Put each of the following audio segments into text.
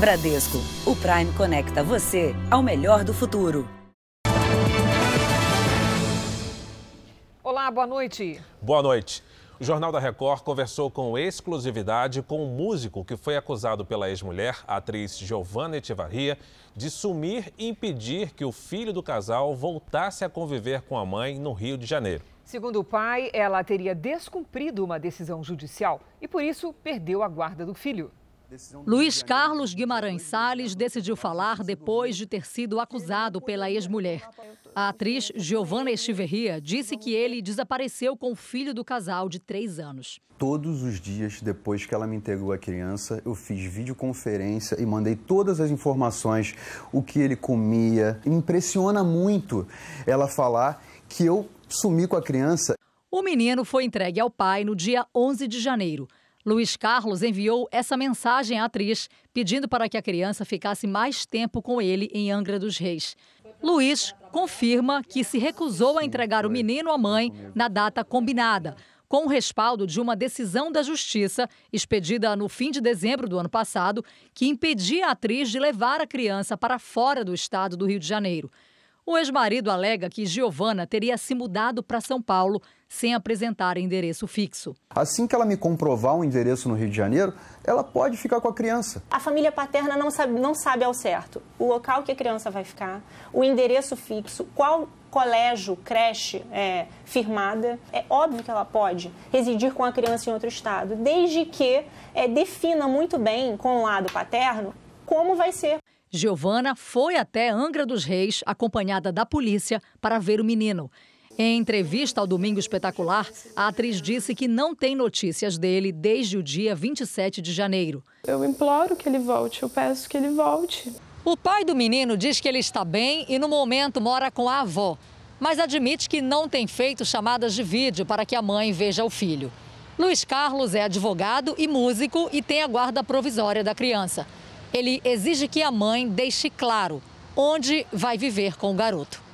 Bradesco, o Prime conecta você ao melhor do futuro. Olá, boa noite. Boa noite. O Jornal da Record conversou com exclusividade com um músico que foi acusado pela ex-mulher, a atriz Giovanna Echevarria, de sumir e impedir que o filho do casal voltasse a conviver com a mãe no Rio de Janeiro. Segundo o pai, ela teria descumprido uma decisão judicial e, por isso, perdeu a guarda do filho. Luiz Carlos Guimarães Salles decidiu falar depois de ter sido acusado pela ex-mulher. A atriz Giovanna Estiverria disse que ele desapareceu com o filho do casal de três anos. Todos os dias depois que ela me entregou a criança, eu fiz videoconferência e mandei todas as informações, o que ele comia. Impressiona muito ela falar que eu sumi com a criança. O menino foi entregue ao pai no dia 11 de janeiro. Luiz Carlos enviou essa mensagem à atriz, pedindo para que a criança ficasse mais tempo com ele em Angra dos Reis. Luiz confirma que se recusou a entregar o menino à mãe na data combinada, com o respaldo de uma decisão da Justiça expedida no fim de dezembro do ano passado, que impedia a atriz de levar a criança para fora do estado do Rio de Janeiro. O ex-marido alega que Giovana teria se mudado para São Paulo sem apresentar endereço fixo. Assim que ela me comprovar um endereço no Rio de Janeiro, ela pode ficar com a criança. A família paterna não sabe, não sabe ao certo o local que a criança vai ficar, o endereço fixo, qual colégio, creche é, firmada. É óbvio que ela pode residir com a criança em outro estado, desde que é, defina muito bem com o lado paterno como vai ser. Giovana foi até Angra dos Reis, acompanhada da polícia, para ver o menino. Em entrevista ao Domingo Espetacular, a atriz disse que não tem notícias dele desde o dia 27 de janeiro. Eu imploro que ele volte, eu peço que ele volte. O pai do menino diz que ele está bem e, no momento, mora com a avó, mas admite que não tem feito chamadas de vídeo para que a mãe veja o filho. Luiz Carlos é advogado e músico e tem a guarda provisória da criança. Ele exige que a mãe deixe claro onde vai viver com o garoto.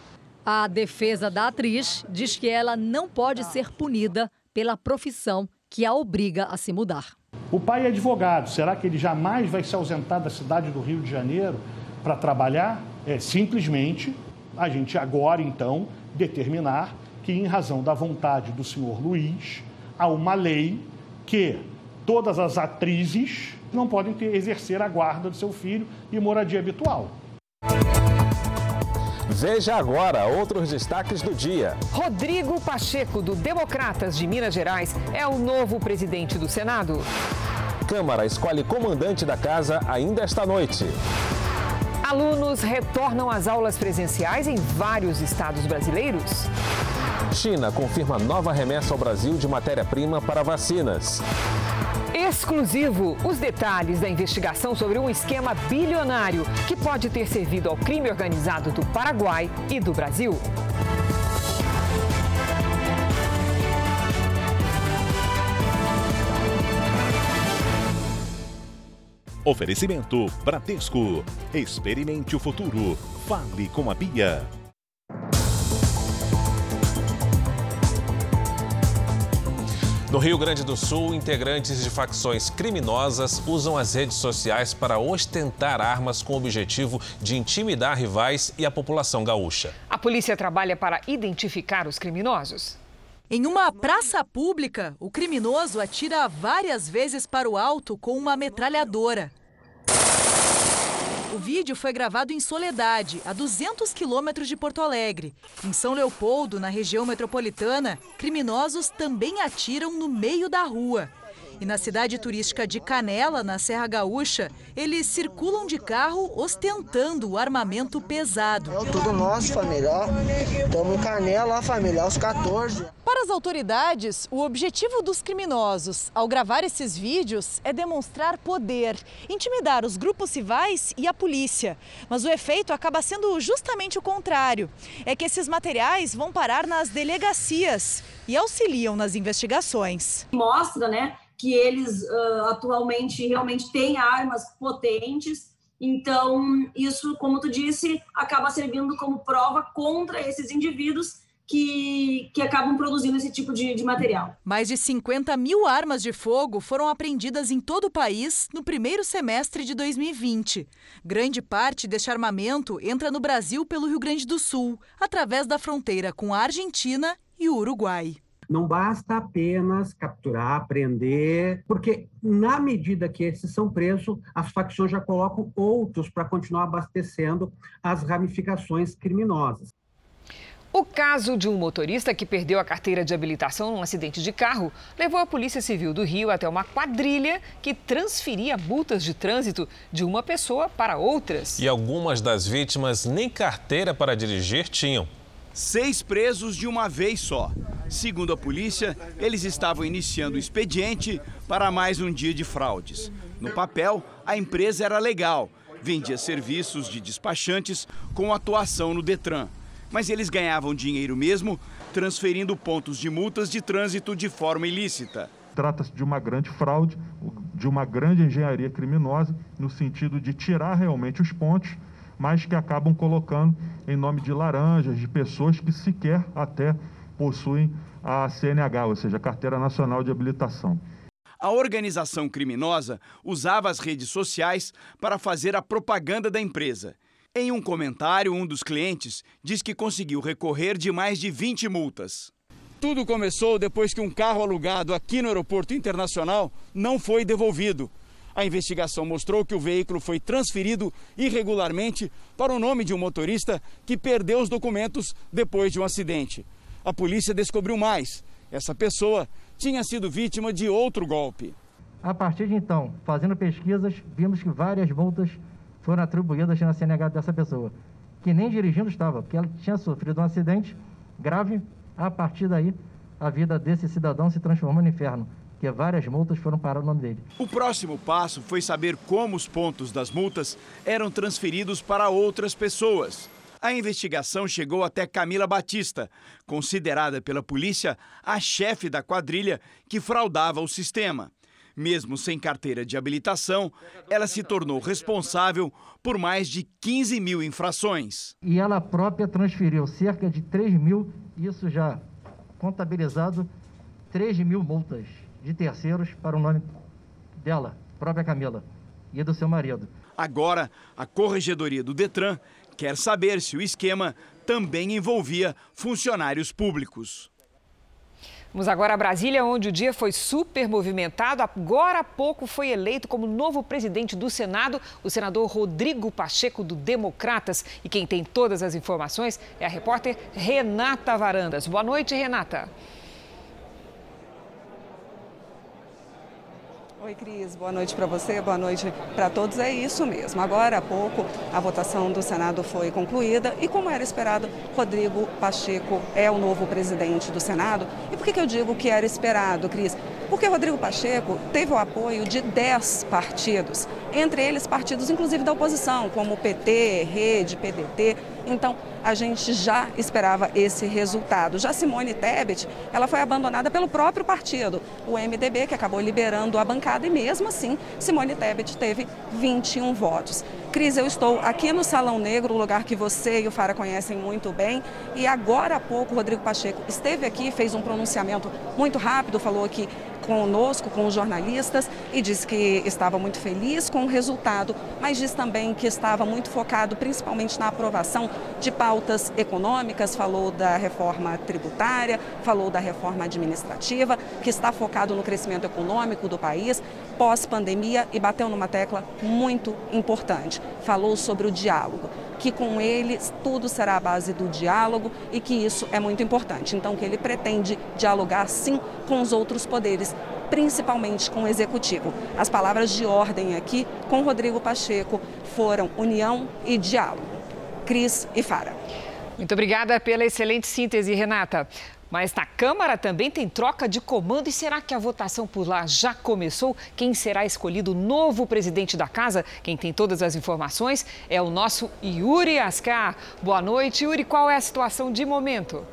A defesa da atriz diz que ela não pode ser punida pela profissão que a obriga a se mudar. O pai é advogado. Será que ele jamais vai se ausentar da cidade do Rio de Janeiro para trabalhar? É simplesmente a gente agora então determinar que, em razão da vontade do senhor Luiz, há uma lei que todas as atrizes não podem ter, exercer a guarda do seu filho e moradia habitual. Veja agora outros destaques do dia. Rodrigo Pacheco, do Democratas de Minas Gerais, é o novo presidente do Senado. Câmara escolhe comandante da casa ainda esta noite. Alunos retornam às aulas presenciais em vários estados brasileiros. China confirma nova remessa ao Brasil de matéria-prima para vacinas. Exclusivo: os detalhes da investigação sobre um esquema bilionário que pode ter servido ao crime organizado do Paraguai e do Brasil. Oferecimento Bradesco. Experimente o futuro. Fale com a Bia. No Rio Grande do Sul, integrantes de facções criminosas usam as redes sociais para ostentar armas com o objetivo de intimidar rivais e a população gaúcha. A polícia trabalha para identificar os criminosos. Em uma praça pública, o criminoso atira várias vezes para o alto com uma metralhadora. O vídeo foi gravado em Soledade, a 200 quilômetros de Porto Alegre. Em São Leopoldo, na região metropolitana, criminosos também atiram no meio da rua. E na cidade turística de Canela, na Serra Gaúcha, eles circulam de carro ostentando o armamento pesado. É tudo nosso, família. Estamos em Canela, família, aos 14. Para as autoridades, o objetivo dos criminosos ao gravar esses vídeos é demonstrar poder, intimidar os grupos rivais e a polícia. Mas o efeito acaba sendo justamente o contrário. É que esses materiais vão parar nas delegacias e auxiliam nas investigações. Mostra, né, que eles uh, atualmente realmente têm armas potentes. Então, isso, como tu disse, acaba servindo como prova contra esses indivíduos que, que acabam produzindo esse tipo de, de material. Mais de 50 mil armas de fogo foram apreendidas em todo o país no primeiro semestre de 2020. Grande parte deste armamento entra no Brasil pelo Rio Grande do Sul, através da fronteira com a Argentina e o Uruguai. Não basta apenas capturar, prender, porque na medida que esses são presos, as facções já colocam outros para continuar abastecendo as ramificações criminosas. O caso de um motorista que perdeu a carteira de habilitação num acidente de carro levou a Polícia Civil do Rio até uma quadrilha que transferia multas de trânsito de uma pessoa para outras. E algumas das vítimas nem carteira para dirigir tinham. Seis presos de uma vez só. Segundo a polícia, eles estavam iniciando o expediente para mais um dia de fraudes. No papel, a empresa era legal, vendia serviços de despachantes com atuação no Detran mas eles ganhavam dinheiro mesmo transferindo pontos de multas de trânsito de forma ilícita. Trata-se de uma grande fraude, de uma grande engenharia criminosa, no sentido de tirar realmente os pontos, mas que acabam colocando em nome de laranjas, de pessoas que sequer até possuem a CNH, ou seja, a Carteira Nacional de Habilitação. A organização criminosa usava as redes sociais para fazer a propaganda da empresa em um comentário, um dos clientes diz que conseguiu recorrer de mais de 20 multas. Tudo começou depois que um carro alugado aqui no Aeroporto Internacional não foi devolvido. A investigação mostrou que o veículo foi transferido irregularmente para o nome de um motorista que perdeu os documentos depois de um acidente. A polícia descobriu mais. Essa pessoa tinha sido vítima de outro golpe. A partir de então, fazendo pesquisas, vimos que várias multas foram atribuídas na CNH dessa pessoa, que nem dirigindo estava, porque ela tinha sofrido um acidente grave. A partir daí, a vida desse cidadão se transformou no inferno, que várias multas foram para o nome dele. O próximo passo foi saber como os pontos das multas eram transferidos para outras pessoas. A investigação chegou até Camila Batista, considerada pela polícia a chefe da quadrilha que fraudava o sistema. Mesmo sem carteira de habilitação, ela se tornou responsável por mais de 15 mil infrações. E ela própria transferiu cerca de 3 mil, isso já contabilizado, 3 mil multas de terceiros para o nome dela, própria Camila, e do seu marido. Agora, a Corregedoria do Detran quer saber se o esquema também envolvia funcionários públicos. Vamos agora a Brasília, onde o dia foi super movimentado. Agora há pouco foi eleito como novo presidente do Senado o senador Rodrigo Pacheco, do Democratas. E quem tem todas as informações é a repórter Renata Varandas. Boa noite, Renata. Oi, Cris. Boa noite para você, boa noite para todos. É isso mesmo. Agora há pouco a votação do Senado foi concluída e, como era esperado, Rodrigo Pacheco é o novo presidente do Senado. E por que, que eu digo que era esperado, Cris? Porque Rodrigo Pacheco teve o apoio de 10 partidos, entre eles partidos inclusive da oposição, como PT, Rede, PDT. Então, a gente já esperava esse resultado. Já Simone Tebet, ela foi abandonada pelo próprio partido, o MDB, que acabou liberando a bancada e mesmo assim, Simone Tebet teve 21 votos. Cris, eu estou aqui no Salão Negro, o lugar que você e o Fara conhecem muito bem, e agora há pouco o Rodrigo Pacheco esteve aqui, fez um pronunciamento muito rápido, falou aqui conosco, com os jornalistas, e disse que estava muito feliz com o resultado, mas diz também que estava muito focado principalmente na aprovação de pautas econômicas, falou da reforma tributária, falou da reforma administrativa, que está focado no crescimento econômico do país pós-pandemia e bateu numa tecla muito importante. Falou sobre o diálogo que com ele tudo será a base do diálogo e que isso é muito importante. Então, que ele pretende dialogar sim com os outros poderes, principalmente com o executivo. As palavras de ordem aqui com Rodrigo Pacheco foram união e diálogo. Cris e Fara. Muito obrigada pela excelente síntese, Renata. Mas na Câmara também tem troca de comando e será que a votação por lá já começou? Quem será escolhido novo presidente da casa? Quem tem todas as informações é o nosso Yuri Ascar. Boa noite, Yuri. Qual é a situação de momento?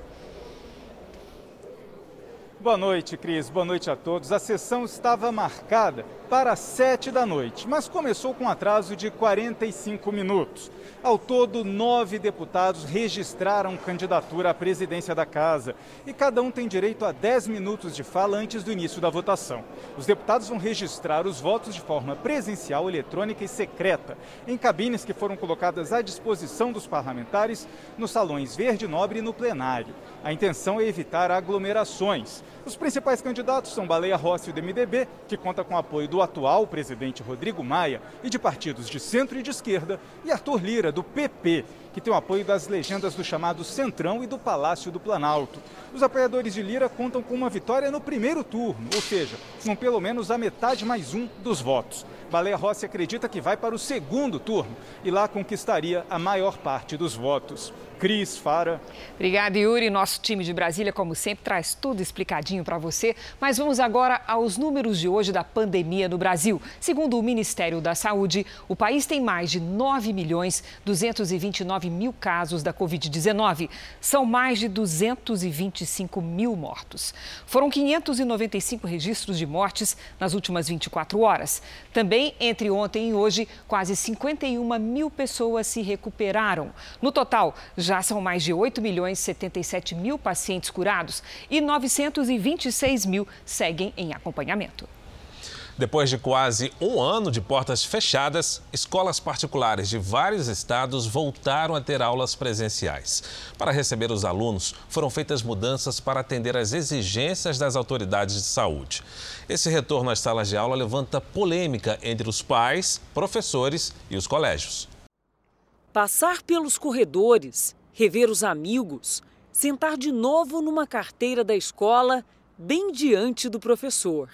Boa noite, Cris. Boa noite a todos. A sessão estava marcada para 7 da noite, mas começou com um atraso de 45 minutos. Ao todo, nove deputados registraram candidatura à presidência da Casa e cada um tem direito a 10 minutos de fala antes do início da votação. Os deputados vão registrar os votos de forma presencial, eletrônica e secreta, em cabines que foram colocadas à disposição dos parlamentares nos salões Verde Nobre e no plenário. A intenção é evitar aglomerações. Os principais candidatos são Baleia Rossi do MDB, que conta com o apoio do atual presidente Rodrigo Maia e de partidos de centro e de esquerda, e Arthur Lira, do PP, que tem o apoio das legendas do chamado Centrão e do Palácio do Planalto. Os apoiadores de Lira contam com uma vitória no primeiro turno, ou seja, com pelo menos a metade mais um dos votos. Baleia Rossi acredita que vai para o segundo turno e lá conquistaria a maior parte dos votos. Cris, Fara. Obrigada, Yuri. Nosso time de Brasília, como sempre, traz tudo explicadinho para você. Mas vamos agora aos números de hoje da pandemia no Brasil. Segundo o Ministério da Saúde, o país tem mais de 9 milhões 229 mil casos da Covid-19. São mais de 225 mil mortos. Foram 595 registros de mortes nas últimas 24 horas. Também, entre ontem e hoje, quase 51 mil pessoas se recuperaram. No total, já já são mais de 8 milhões 77 mil pacientes curados e 926 mil seguem em acompanhamento. Depois de quase um ano de portas fechadas, escolas particulares de vários estados voltaram a ter aulas presenciais. Para receber os alunos, foram feitas mudanças para atender às exigências das autoridades de saúde. Esse retorno às salas de aula levanta polêmica entre os pais, professores e os colégios. Passar pelos corredores rever os amigos, sentar de novo numa carteira da escola, bem diante do professor.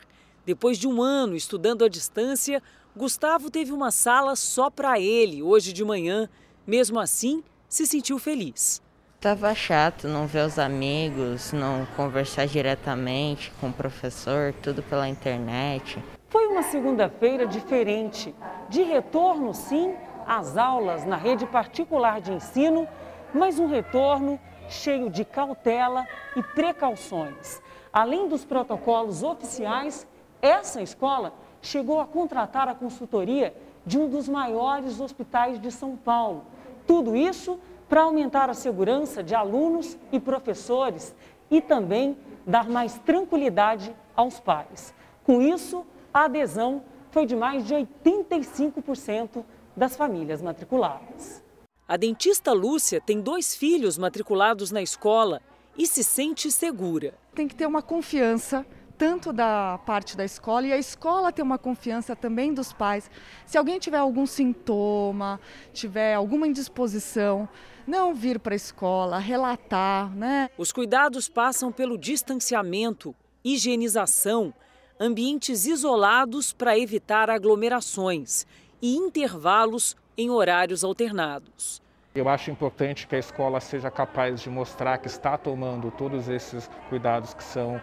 Depois de um ano estudando à distância, Gustavo teve uma sala só para ele hoje de manhã. Mesmo assim, se sentiu feliz. Tava chato não ver os amigos, não conversar diretamente com o professor, tudo pela internet. Foi uma segunda-feira diferente. De retorno, sim, às aulas na rede particular de ensino mas um retorno cheio de cautela e precauções. Além dos protocolos oficiais, essa escola chegou a contratar a consultoria de um dos maiores hospitais de São Paulo. Tudo isso para aumentar a segurança de alunos e professores e também dar mais tranquilidade aos pais. Com isso, a adesão foi de mais de 85% das famílias matriculadas. A dentista Lúcia tem dois filhos matriculados na escola e se sente segura. Tem que ter uma confiança tanto da parte da escola e a escola ter uma confiança também dos pais. Se alguém tiver algum sintoma, tiver alguma indisposição, não vir para a escola, relatar, né? Os cuidados passam pelo distanciamento, higienização, ambientes isolados para evitar aglomerações e intervalos em horários alternados. Eu acho importante que a escola seja capaz de mostrar que está tomando todos esses cuidados que são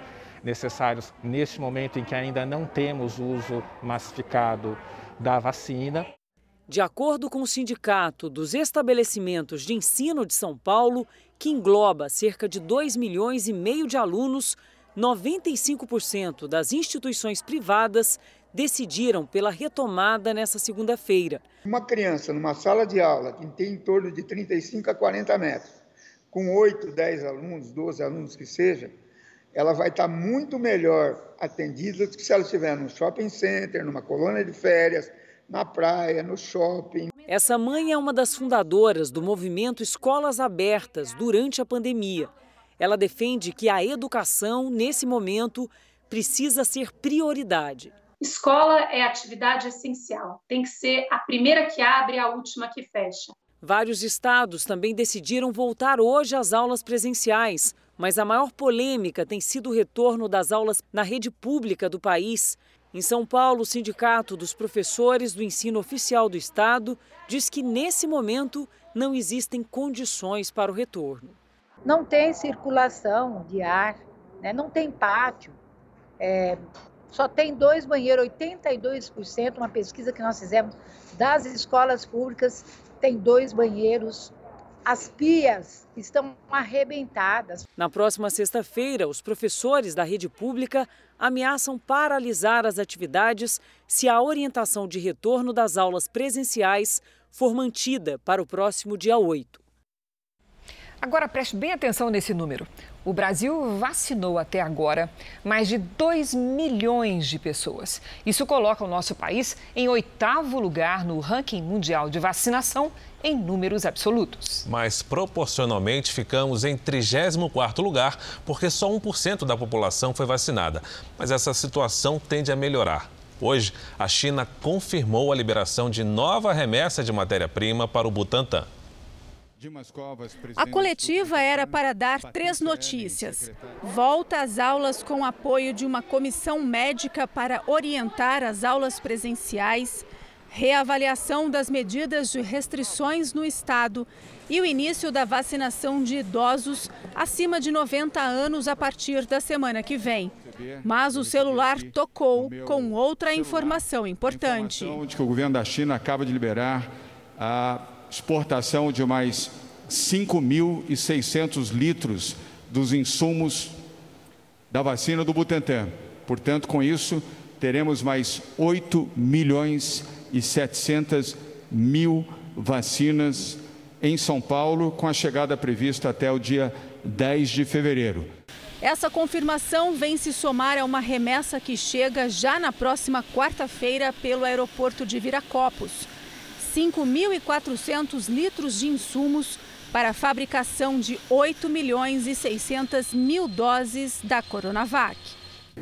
necessários neste momento em que ainda não temos uso massificado da vacina. De acordo com o Sindicato dos Estabelecimentos de Ensino de São Paulo, que engloba cerca de 2 milhões e meio de alunos, 95% das instituições privadas decidiram pela retomada nessa segunda-feira. Uma criança numa sala de aula que tem em torno de 35 a 40 metros, com 8, 10 alunos, 12 alunos que seja, ela vai estar muito melhor atendida do que se ela estiver no shopping center, numa colônia de férias, na praia, no shopping. Essa mãe é uma das fundadoras do movimento Escolas Abertas durante a pandemia. Ela defende que a educação, nesse momento, precisa ser prioridade. Escola é atividade essencial, tem que ser a primeira que abre e a última que fecha. Vários estados também decidiram voltar hoje às aulas presenciais, mas a maior polêmica tem sido o retorno das aulas na rede pública do país. Em São Paulo, o Sindicato dos Professores do Ensino Oficial do Estado diz que, nesse momento, não existem condições para o retorno. Não tem circulação de ar, né? não tem pátio. É, só tem dois banheiros, 82%, uma pesquisa que nós fizemos das escolas públicas, tem dois banheiros as pias estão arrebentadas. Na próxima sexta-feira, os professores da rede pública ameaçam paralisar as atividades se a orientação de retorno das aulas presenciais for mantida para o próximo dia 8. Agora preste bem atenção nesse número. O Brasil vacinou até agora mais de 2 milhões de pessoas. Isso coloca o nosso país em oitavo lugar no ranking mundial de vacinação em números absolutos. Mas proporcionalmente ficamos em 34º lugar, porque só 1% da população foi vacinada. Mas essa situação tende a melhorar. Hoje, a China confirmou a liberação de nova remessa de matéria-prima para o Butantan. A coletiva era para dar três notícias. Volta às aulas com apoio de uma comissão médica para orientar as aulas presenciais, reavaliação das medidas de restrições no estado e o início da vacinação de idosos acima de 90 anos a partir da semana que vem. Mas o celular tocou com outra informação importante. Informação de que o governo da China acaba de liberar a exportação de mais 5.600 litros dos insumos da vacina do Butantan. Portanto, com isso, teremos mais 8 milhões e 700 mil vacinas em São Paulo, com a chegada prevista até o dia 10 de fevereiro. Essa confirmação vem se somar a uma remessa que chega já na próxima quarta-feira pelo aeroporto de Viracopos. 5.400 litros de insumos para a fabricação de 8 milhões e 600 mil doses da Coronavac.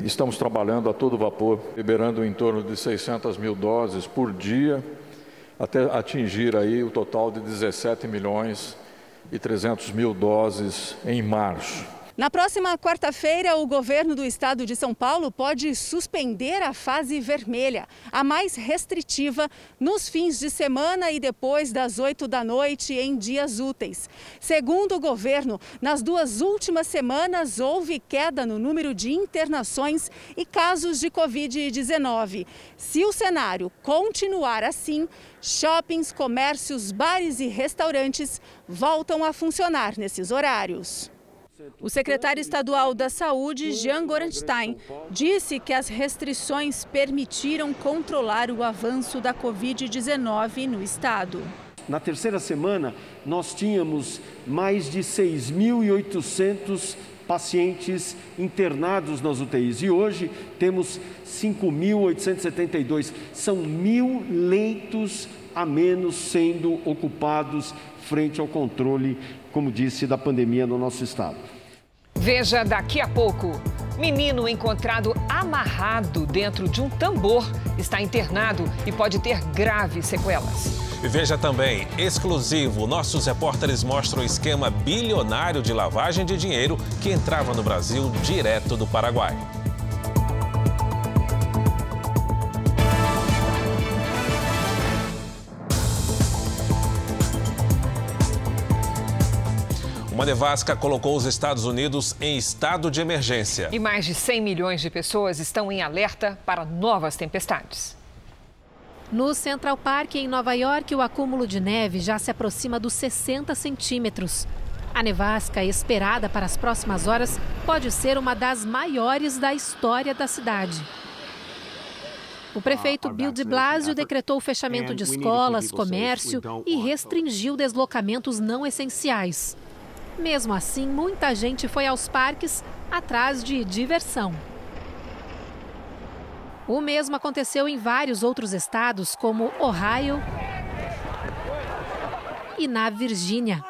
Estamos trabalhando a todo vapor, liberando em torno de 600 mil doses por dia, até atingir aí o total de 17 milhões e 300 mil doses em março. Na próxima quarta-feira, o governo do estado de São Paulo pode suspender a fase vermelha, a mais restritiva, nos fins de semana e depois das 8 da noite em dias úteis. Segundo o governo, nas duas últimas semanas houve queda no número de internações e casos de Covid-19. Se o cenário continuar assim, shoppings, comércios, bares e restaurantes voltam a funcionar nesses horários. O secretário estadual da Saúde, Jean Gorenstein, disse que as restrições permitiram controlar o avanço da Covid-19 no estado. Na terceira semana, nós tínhamos mais de 6.800 pacientes internados nas UTIs e hoje temos 5.872. São mil leitos a menos sendo ocupados frente ao controle, como disse, da pandemia no nosso estado. Veja daqui a pouco. Menino encontrado amarrado dentro de um tambor está internado e pode ter graves sequelas. E veja também, exclusivo, nossos repórteres mostram o esquema bilionário de lavagem de dinheiro que entrava no Brasil direto do Paraguai. Uma nevasca colocou os Estados Unidos em estado de emergência. E mais de 100 milhões de pessoas estão em alerta para novas tempestades. No Central Park, em Nova York, o acúmulo de neve já se aproxima dos 60 centímetros. A nevasca esperada para as próximas horas pode ser uma das maiores da história da cidade. O prefeito Bill de Blasio decretou o fechamento de escolas, comércio e restringiu deslocamentos não essenciais. Mesmo assim, muita gente foi aos parques atrás de diversão. O mesmo aconteceu em vários outros estados, como Ohio e na Virgínia.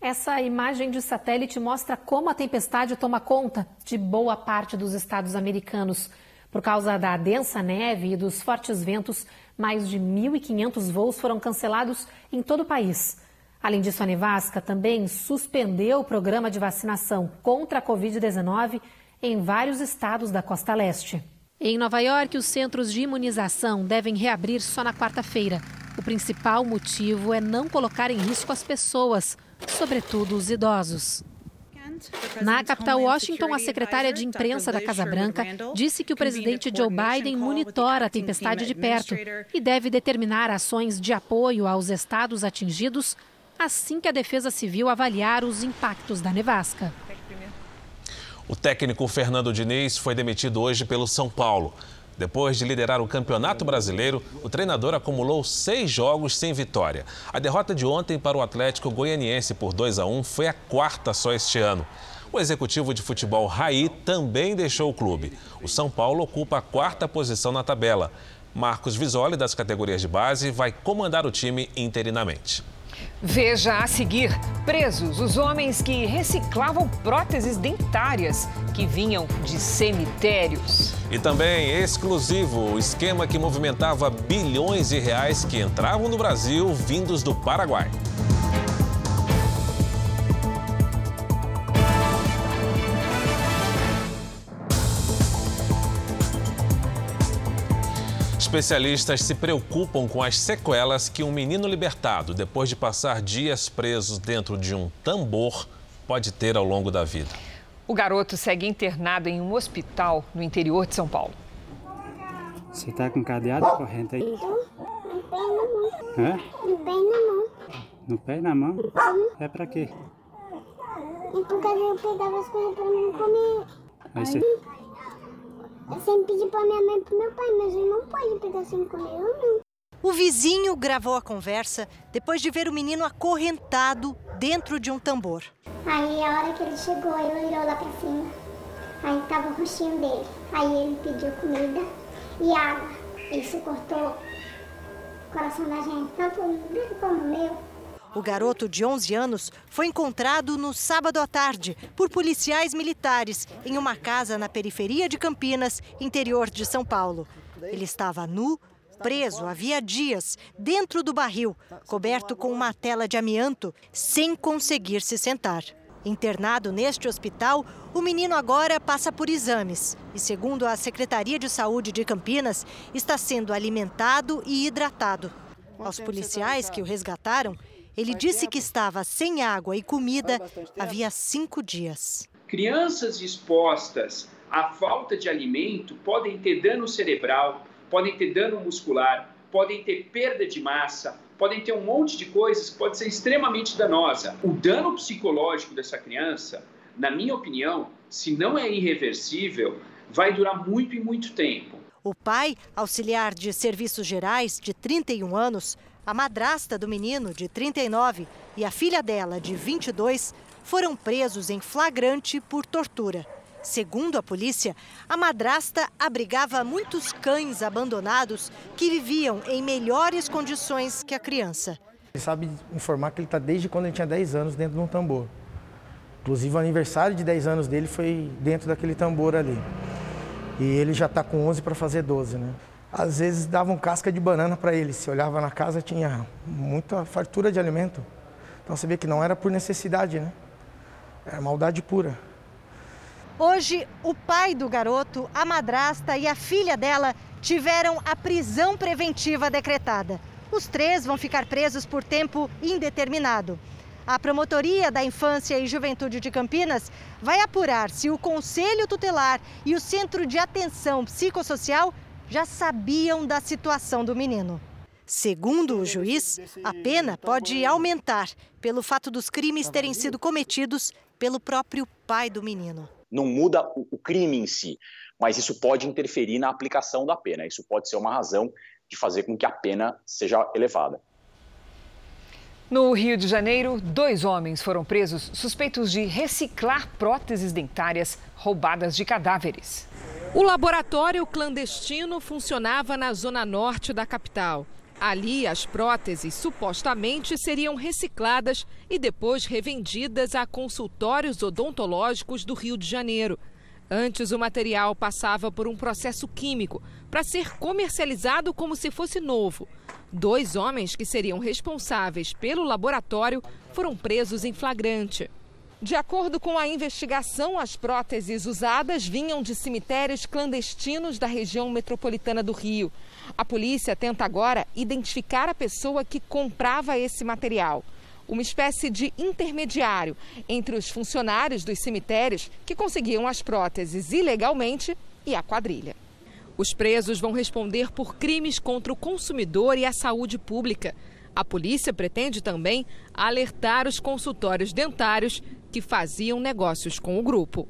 Essa imagem de satélite mostra como a tempestade toma conta de boa parte dos estados americanos. Por causa da densa neve e dos fortes ventos, mais de 1.500 voos foram cancelados em todo o país. Além disso, a Nevasca também suspendeu o programa de vacinação contra a Covid-19 em vários estados da costa leste. Em Nova York, os centros de imunização devem reabrir só na quarta-feira. O principal motivo é não colocar em risco as pessoas, sobretudo os idosos. Na capital Washington, a secretária de imprensa da Casa Branca disse que o presidente Joe Biden monitora a tempestade de perto e deve determinar ações de apoio aos estados atingidos assim que a Defesa Civil avaliar os impactos da nevasca. O técnico Fernando Diniz foi demitido hoje pelo São Paulo. Depois de liderar o Campeonato Brasileiro, o treinador acumulou seis jogos sem vitória. A derrota de ontem para o Atlético Goianiense por 2 a 1 foi a quarta só este ano. O executivo de futebol Raí também deixou o clube. O São Paulo ocupa a quarta posição na tabela. Marcos Visoli, das categorias de base, vai comandar o time interinamente. Veja a seguir: presos os homens que reciclavam próteses dentárias que vinham de cemitérios. E também exclusivo o esquema que movimentava bilhões de reais que entravam no Brasil vindos do Paraguai. Especialistas se preocupam com as sequelas que um menino libertado, depois de passar dias preso dentro de um tambor, pode ter ao longo da vida. O garoto segue internado em um hospital no interior de São Paulo. Você está com cadeado corrente aí? No pé e na mão. Hã? No pé e na mão. No pé e na mão? É pra quê? E por causa eu pegava as coisas pra não comer. Aí você... Eu sempre pedi pra minha mãe e pro meu pai, mas ele não pode pegar sem comer, eu não. O vizinho gravou a conversa depois de ver o menino acorrentado dentro de um tambor. Aí a hora que ele chegou, ele olhou lá pra cima. Aí tava o rostinho dele. Aí ele pediu comida e água. Isso cortou o coração da gente, tanto o como o meu. O garoto de 11 anos foi encontrado no sábado à tarde por policiais militares em uma casa na periferia de Campinas, interior de São Paulo. Ele estava nu, preso havia dias, dentro do barril, coberto com uma tela de amianto, sem conseguir se sentar. Internado neste hospital, o menino agora passa por exames e, segundo a Secretaria de Saúde de Campinas, está sendo alimentado e hidratado. Aos policiais que o resgataram, ele disse que estava sem água e comida havia cinco dias. Crianças expostas à falta de alimento podem ter dano cerebral, podem ter dano muscular, podem ter perda de massa, podem ter um monte de coisas que pode ser extremamente danosa. O dano psicológico dessa criança, na minha opinião, se não é irreversível, vai durar muito e muito tempo. O pai, auxiliar de serviços gerais, de 31 anos, a madrasta do menino, de 39, e a filha dela, de 22, foram presos em flagrante por tortura. Segundo a polícia, a madrasta abrigava muitos cães abandonados que viviam em melhores condições que a criança. Ele sabe informar que ele está desde quando ele tinha 10 anos dentro de um tambor. Inclusive, o aniversário de 10 anos dele foi dentro daquele tambor ali. E ele já está com 11 para fazer 12, né? Às vezes davam casca de banana para ele. Se olhava na casa, tinha muita fartura de alimento. Então você vê que não era por necessidade, né? Era maldade pura. Hoje, o pai do garoto, a madrasta e a filha dela tiveram a prisão preventiva decretada. Os três vão ficar presos por tempo indeterminado. A Promotoria da Infância e Juventude de Campinas vai apurar se o Conselho Tutelar e o Centro de Atenção Psicossocial já sabiam da situação do menino. Segundo o juiz, a pena pode aumentar pelo fato dos crimes terem sido cometidos pelo próprio pai do menino. Não muda o crime em si, mas isso pode interferir na aplicação da pena. Isso pode ser uma razão de fazer com que a pena seja elevada. No Rio de Janeiro, dois homens foram presos suspeitos de reciclar próteses dentárias roubadas de cadáveres. O laboratório clandestino funcionava na zona norte da capital. Ali, as próteses supostamente seriam recicladas e depois revendidas a consultórios odontológicos do Rio de Janeiro. Antes, o material passava por um processo químico para ser comercializado como se fosse novo. Dois homens que seriam responsáveis pelo laboratório foram presos em flagrante. De acordo com a investigação, as próteses usadas vinham de cemitérios clandestinos da região metropolitana do Rio. A polícia tenta agora identificar a pessoa que comprava esse material. Uma espécie de intermediário entre os funcionários dos cemitérios que conseguiam as próteses ilegalmente e a quadrilha. Os presos vão responder por crimes contra o consumidor e a saúde pública. A polícia pretende também alertar os consultórios dentários que faziam negócios com o grupo.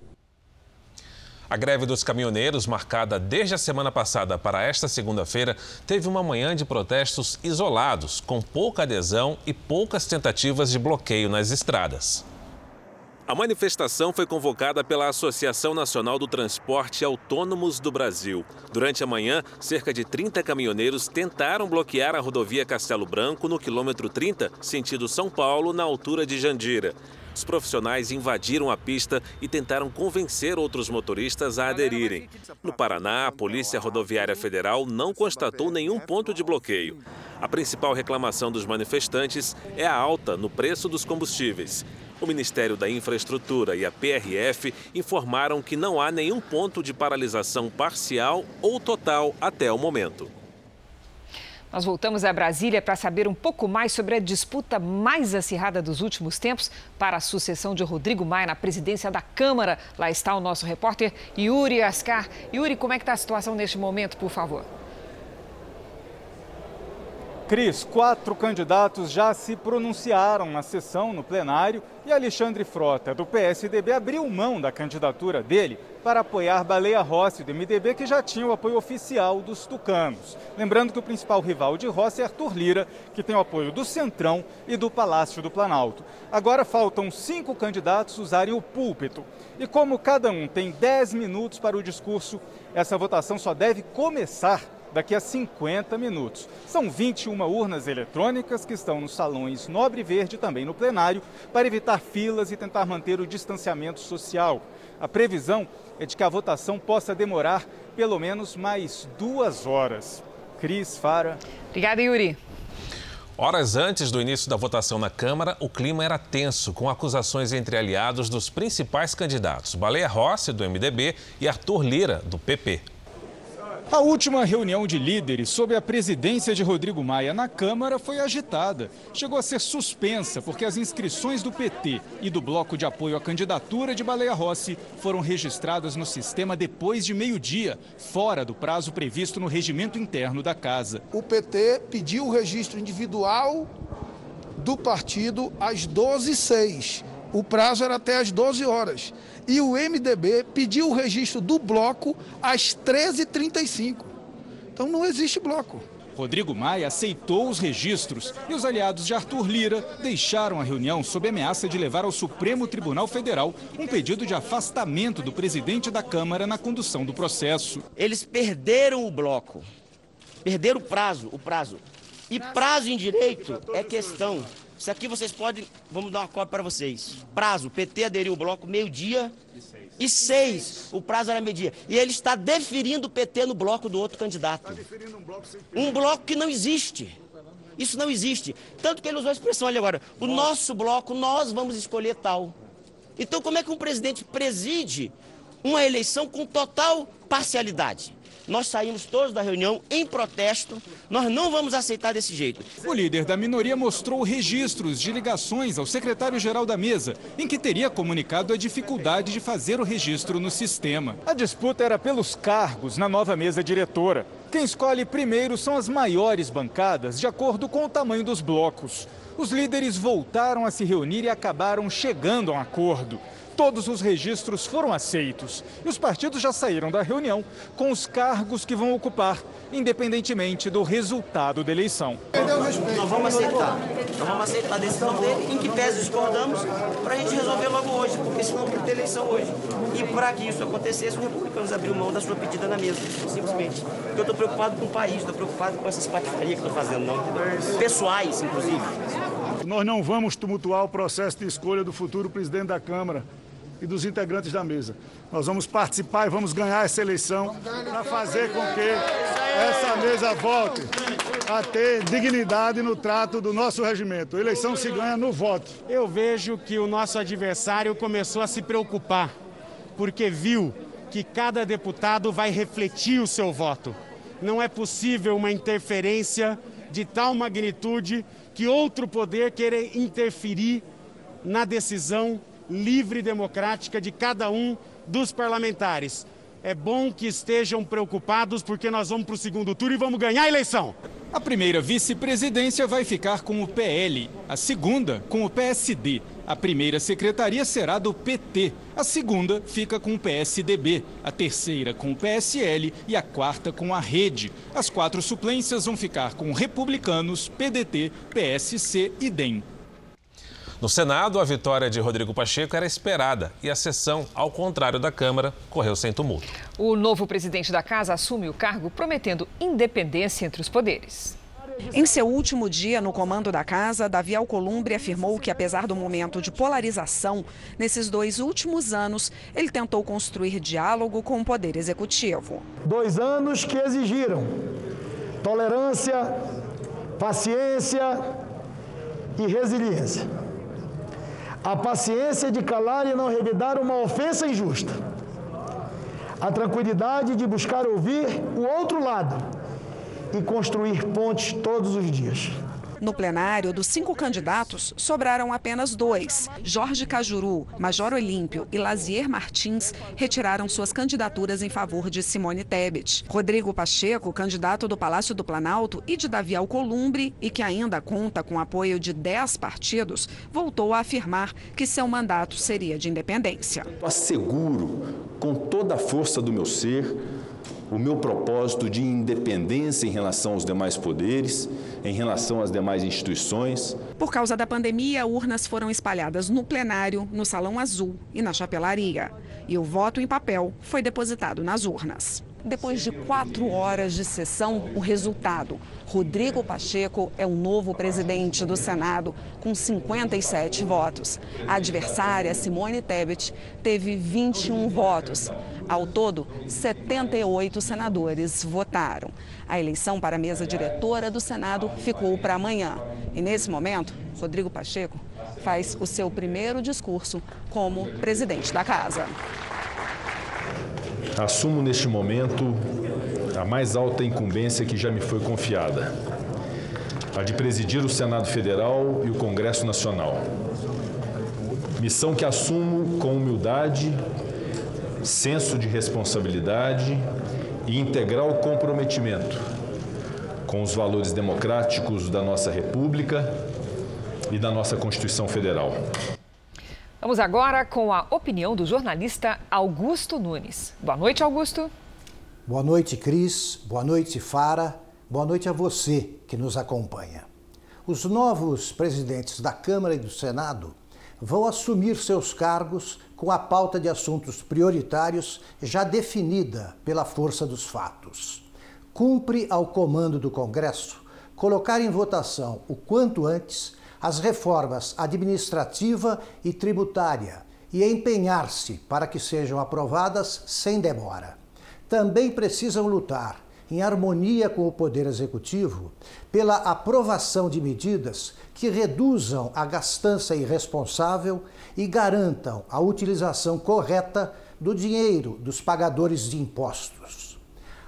A greve dos caminhoneiros, marcada desde a semana passada para esta segunda-feira, teve uma manhã de protestos isolados, com pouca adesão e poucas tentativas de bloqueio nas estradas. A manifestação foi convocada pela Associação Nacional do Transporte Autônomos do Brasil. Durante a manhã, cerca de 30 caminhoneiros tentaram bloquear a rodovia Castelo Branco no quilômetro 30, sentido São Paulo, na altura de Jandira. Os profissionais invadiram a pista e tentaram convencer outros motoristas a aderirem. No Paraná, a Polícia Rodoviária Federal não constatou nenhum ponto de bloqueio. A principal reclamação dos manifestantes é a alta no preço dos combustíveis. O Ministério da Infraestrutura e a PRF informaram que não há nenhum ponto de paralisação parcial ou total até o momento. Nós voltamos a Brasília para saber um pouco mais sobre a disputa mais acirrada dos últimos tempos para a sucessão de Rodrigo Maia na presidência da Câmara. Lá está o nosso repórter Yuri Ascar. Yuri, como é que está a situação neste momento, por favor? Cris, quatro candidatos já se pronunciaram na sessão no plenário e Alexandre Frota, do PSDB, abriu mão da candidatura dele para apoiar Baleia Rossi, do MDB, que já tinha o apoio oficial dos tucanos. Lembrando que o principal rival de Rossi é Arthur Lira, que tem o apoio do Centrão e do Palácio do Planalto. Agora faltam cinco candidatos usarem o púlpito. E como cada um tem dez minutos para o discurso, essa votação só deve começar daqui a 50 minutos. São 21 urnas eletrônicas que estão nos salões Nobre Verde e também no plenário para evitar filas e tentar manter o distanciamento social. A previsão é de que a votação possa demorar pelo menos mais duas horas. Cris, Fara. Obrigada, Yuri. Horas antes do início da votação na Câmara, o clima era tenso, com acusações entre aliados dos principais candidatos, Baleia Rossi, do MDB, e Arthur Lira, do PP. A última reunião de líderes sob a presidência de Rodrigo Maia na Câmara foi agitada. Chegou a ser suspensa porque as inscrições do PT e do bloco de apoio à candidatura de Baleia Rossi foram registradas no sistema depois de meio-dia, fora do prazo previsto no regimento interno da casa. O PT pediu o registro individual do partido às 12h06. O prazo era até às 12 horas e o MDB pediu o registro do bloco às 13h35. Então não existe bloco. Rodrigo Maia aceitou os registros e os aliados de Arthur Lira deixaram a reunião sob ameaça de levar ao Supremo Tribunal Federal um pedido de afastamento do presidente da Câmara na condução do processo. Eles perderam o bloco, perderam o prazo, o prazo. E prazo em direito é questão isso aqui vocês podem. Vamos dar uma cópia para vocês. Prazo: PT aderiu ao bloco meio-dia e seis. O prazo era meio-dia. E ele está deferindo o PT no bloco do outro candidato. Um bloco que não existe. Isso não existe. Tanto que ele usou a expressão ali agora: o nosso bloco, nós vamos escolher tal. Então, como é que um presidente preside uma eleição com total parcialidade? Nós saímos todos da reunião em protesto. Nós não vamos aceitar desse jeito. O líder da minoria mostrou registros de ligações ao secretário-geral da mesa, em que teria comunicado a dificuldade de fazer o registro no sistema. A disputa era pelos cargos na nova mesa diretora. Quem escolhe primeiro são as maiores bancadas, de acordo com o tamanho dos blocos. Os líderes voltaram a se reunir e acabaram chegando a um acordo. Todos os registros foram aceitos e os partidos já saíram da reunião com os cargos que vão ocupar, independentemente do resultado da eleição. Nós vamos aceitar. Nós vamos aceitar a decisão dele, em que pese discordamos, para a gente resolver logo hoje, porque senão tem que ter eleição hoje. E para que isso acontecesse, os republicanos abriu mão da sua pedida na mesa, simplesmente. Porque eu estou preocupado com o país, estou preocupado com essas patifarias que estão fazendo, não. Pessoais, inclusive. Nós não vamos tumultuar o processo de escolha do futuro presidente da Câmara e dos integrantes da mesa. Nós vamos participar e vamos ganhar essa eleição para fazer com que essa mesa volte a ter dignidade no trato do nosso regimento. A eleição se ganha no voto. Eu vejo que o nosso adversário começou a se preocupar, porque viu que cada deputado vai refletir o seu voto. Não é possível uma interferência de tal magnitude que outro poder queira interferir na decisão livre e democrática de cada um dos parlamentares. É bom que estejam preocupados porque nós vamos para o segundo turno e vamos ganhar a eleição. A primeira vice-presidência vai ficar com o PL, a segunda com o PSD. A primeira secretaria será do PT, a segunda fica com o PSDB, a terceira com o PSL e a quarta com a Rede. As quatro suplências vão ficar com republicanos, PDT, PSC e DEM. No Senado, a vitória de Rodrigo Pacheco era esperada e a sessão, ao contrário da Câmara, correu sem tumulto. O novo presidente da casa assume o cargo prometendo independência entre os poderes. Em seu último dia no comando da casa, Davi Alcolumbre afirmou que, apesar do momento de polarização, nesses dois últimos anos, ele tentou construir diálogo com o Poder Executivo. Dois anos que exigiram tolerância, paciência e resiliência a paciência de calar e não revidar uma ofensa injusta, a tranquilidade de buscar ouvir o outro lado e construir pontes todos os dias. No plenário, dos cinco candidatos, sobraram apenas dois. Jorge Cajuru, Major Olímpio e Lazier Martins retiraram suas candidaturas em favor de Simone Tebet. Rodrigo Pacheco, candidato do Palácio do Planalto e de Davi Alcolumbre, e que ainda conta com apoio de dez partidos, voltou a afirmar que seu mandato seria de independência. Asseguro, com toda a força do meu ser, o meu propósito de independência em relação aos demais poderes, em relação às demais instituições. Por causa da pandemia, urnas foram espalhadas no plenário, no Salão Azul e na chapelaria. E o voto em papel foi depositado nas urnas. Depois de quatro horas de sessão, o resultado. Rodrigo Pacheco é o novo presidente do Senado, com 57 votos. A adversária, Simone Tebet, teve 21 votos. Ao todo, 78 senadores votaram. A eleição para a mesa diretora do Senado ficou para amanhã. E nesse momento, Rodrigo Pacheco faz o seu primeiro discurso como presidente da casa. Assumo neste momento a mais alta incumbência que já me foi confiada, a de presidir o Senado Federal e o Congresso Nacional. Missão que assumo com humildade, senso de responsabilidade e integral comprometimento com os valores democráticos da nossa República e da nossa Constituição Federal. Vamos agora com a opinião do jornalista Augusto Nunes. Boa noite, Augusto. Boa noite, Cris. Boa noite, Fara. Boa noite a você que nos acompanha. Os novos presidentes da Câmara e do Senado vão assumir seus cargos com a pauta de assuntos prioritários já definida pela força dos fatos. Cumpre ao comando do Congresso colocar em votação o quanto antes as reformas administrativa e tributária e empenhar-se para que sejam aprovadas sem demora. Também precisam lutar, em harmonia com o Poder Executivo, pela aprovação de medidas que reduzam a gastança irresponsável e garantam a utilização correta do dinheiro dos pagadores de impostos.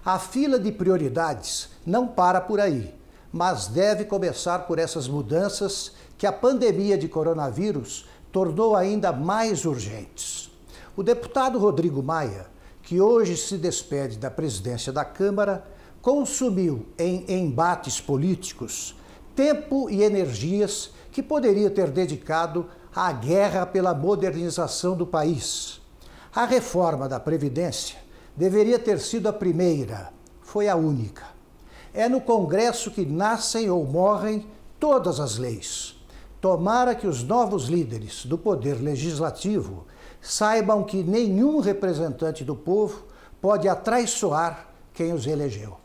A fila de prioridades não para por aí, mas deve começar por essas mudanças que a pandemia de coronavírus tornou ainda mais urgentes. O deputado Rodrigo Maia, que hoje se despede da presidência da Câmara, consumiu em embates políticos tempo e energias que poderia ter dedicado à guerra pela modernização do país. A reforma da Previdência deveria ter sido a primeira, foi a única. É no Congresso que nascem ou morrem todas as leis. Tomara que os novos líderes do Poder Legislativo saibam que nenhum representante do povo pode atraiçoar quem os elegeu.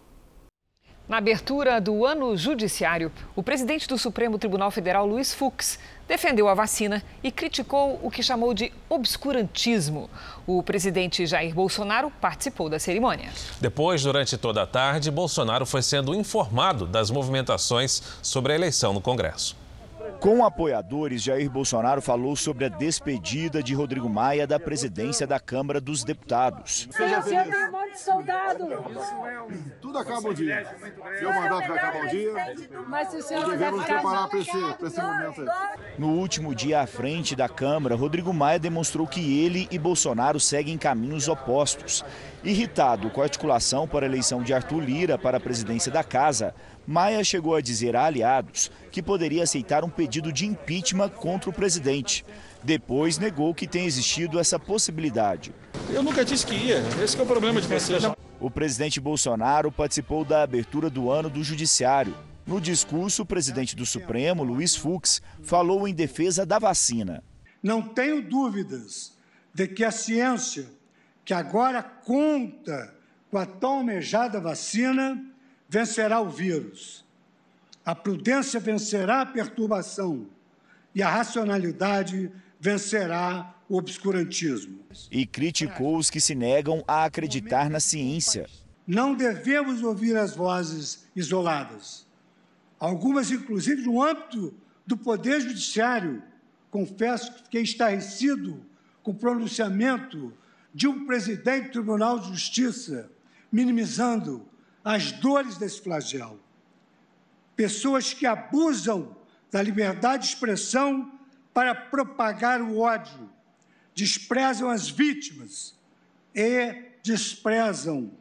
Na abertura do ano judiciário, o presidente do Supremo Tribunal Federal, Luiz Fux, defendeu a vacina e criticou o que chamou de obscurantismo. O presidente Jair Bolsonaro participou da cerimônia. Depois, durante toda a tarde, Bolsonaro foi sendo informado das movimentações sobre a eleição no Congresso. Com apoiadores, Jair Bolsonaro falou sobre a despedida de Rodrigo Maia da presidência da Câmara dos Deputados. Seja feliz. Soldados? Tudo acaba um dia. Meu mandato vai acabar um dia. Mas se o senhor devemos preparar para esse, esse momento aí. No último dia à frente da Câmara, Rodrigo Maia demonstrou que ele e Bolsonaro seguem caminhos opostos. Irritado com a articulação para a eleição de Arthur Lira para a presidência da casa, Maia chegou a dizer a aliados que poderia aceitar um pedido de impeachment contra o presidente. Depois negou que tenha existido essa possibilidade. Eu nunca disse que ia. Esse é o problema de vocês. O presidente Bolsonaro participou da abertura do ano do Judiciário. No discurso, o presidente do Supremo, Luiz Fux, falou em defesa da vacina. Não tenho dúvidas de que a ciência, que agora conta com a tão almejada vacina, vencerá o vírus. A prudência vencerá a perturbação e a racionalidade vencerá o obscurantismo. E criticou os que se negam a acreditar na ciência. Não devemos ouvir as vozes isoladas. Algumas, inclusive, no âmbito do Poder Judiciário. Confesso que fiquei estarrecido com o pronunciamento de um presidente do Tribunal de Justiça, minimizando as dores desse flagelo. Pessoas que abusam da liberdade de expressão para propagar o ódio, desprezam as vítimas e desprezam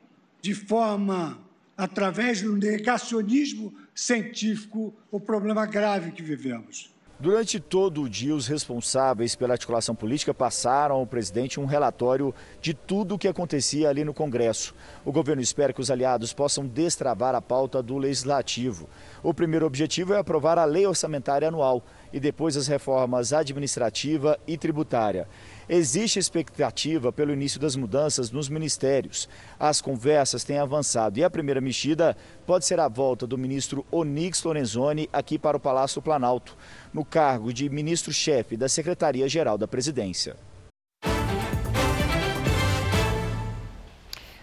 de forma, através do negacionismo científico, o problema grave que vivemos. Durante todo o dia, os responsáveis pela articulação política passaram ao presidente um relatório de tudo o que acontecia ali no Congresso. O governo espera que os aliados possam destravar a pauta do legislativo. O primeiro objetivo é aprovar a lei orçamentária anual e depois as reformas administrativa e tributária. Existe expectativa pelo início das mudanças nos ministérios. As conversas têm avançado e a primeira mexida pode ser a volta do ministro Onix Lorenzoni aqui para o Palácio Planalto, no cargo de ministro-chefe da Secretaria-Geral da Presidência.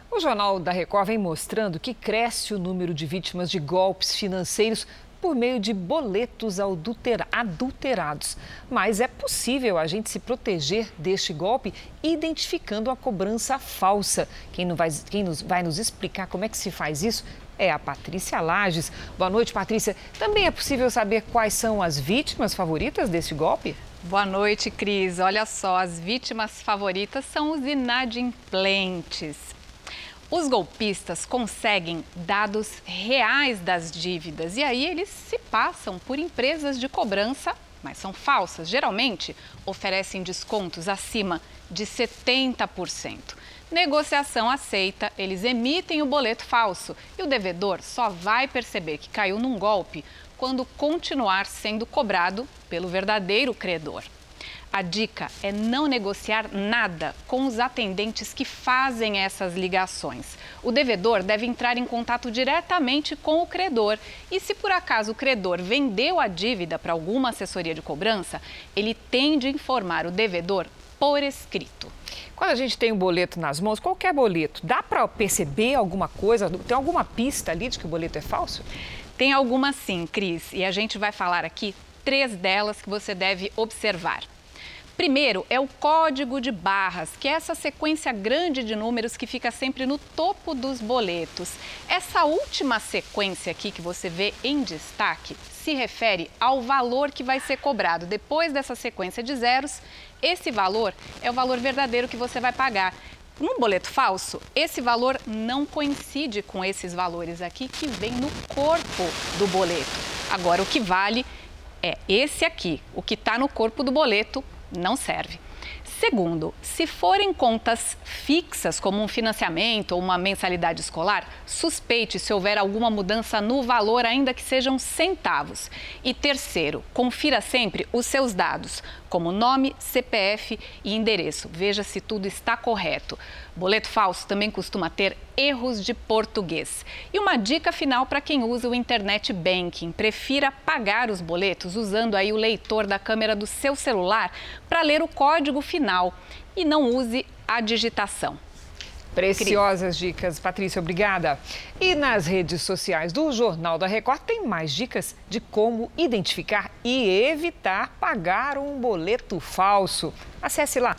O Jornal da Record vem mostrando que cresce o número de vítimas de golpes financeiros por meio de boletos adulterados. Mas é possível a gente se proteger deste golpe identificando a cobrança falsa. Quem, vai, quem nos, vai nos explicar como é que se faz isso é a Patrícia Lages. Boa noite, Patrícia. Também é possível saber quais são as vítimas favoritas desse golpe? Boa noite, Cris. Olha só, as vítimas favoritas são os inadimplentes. Os golpistas conseguem dados reais das dívidas e aí eles se passam por empresas de cobrança, mas são falsas. Geralmente oferecem descontos acima de 70%. Negociação aceita, eles emitem o boleto falso e o devedor só vai perceber que caiu num golpe quando continuar sendo cobrado pelo verdadeiro credor. A dica é não negociar nada com os atendentes que fazem essas ligações. O devedor deve entrar em contato diretamente com o credor e, se por acaso o credor vendeu a dívida para alguma assessoria de cobrança, ele tem de informar o devedor por escrito. Quando a gente tem um boleto nas mãos, qualquer boleto, dá para perceber alguma coisa? Tem alguma pista ali de que o boleto é falso? Tem alguma sim, Cris, e a gente vai falar aqui três delas que você deve observar. Primeiro é o código de barras, que é essa sequência grande de números que fica sempre no topo dos boletos. Essa última sequência aqui que você vê em destaque se refere ao valor que vai ser cobrado. Depois dessa sequência de zeros, esse valor é o valor verdadeiro que você vai pagar. No boleto falso, esse valor não coincide com esses valores aqui que vem no corpo do boleto. Agora, o que vale é esse aqui, o que está no corpo do boleto não serve. Segundo, se forem contas fixas, como um financiamento ou uma mensalidade escolar, suspeite se houver alguma mudança no valor, ainda que sejam centavos. E terceiro, confira sempre os seus dados, como nome, CPF e endereço. Veja se tudo está correto. Boleto falso também costuma ter erros de português. E uma dica final para quem usa o internet banking: prefira pagar os boletos usando aí o leitor da câmera do seu celular para ler o código final e não use a digitação. Preciosas dicas, Patrícia, obrigada. E nas redes sociais do Jornal da Record tem mais dicas de como identificar e evitar pagar um boleto falso. Acesse lá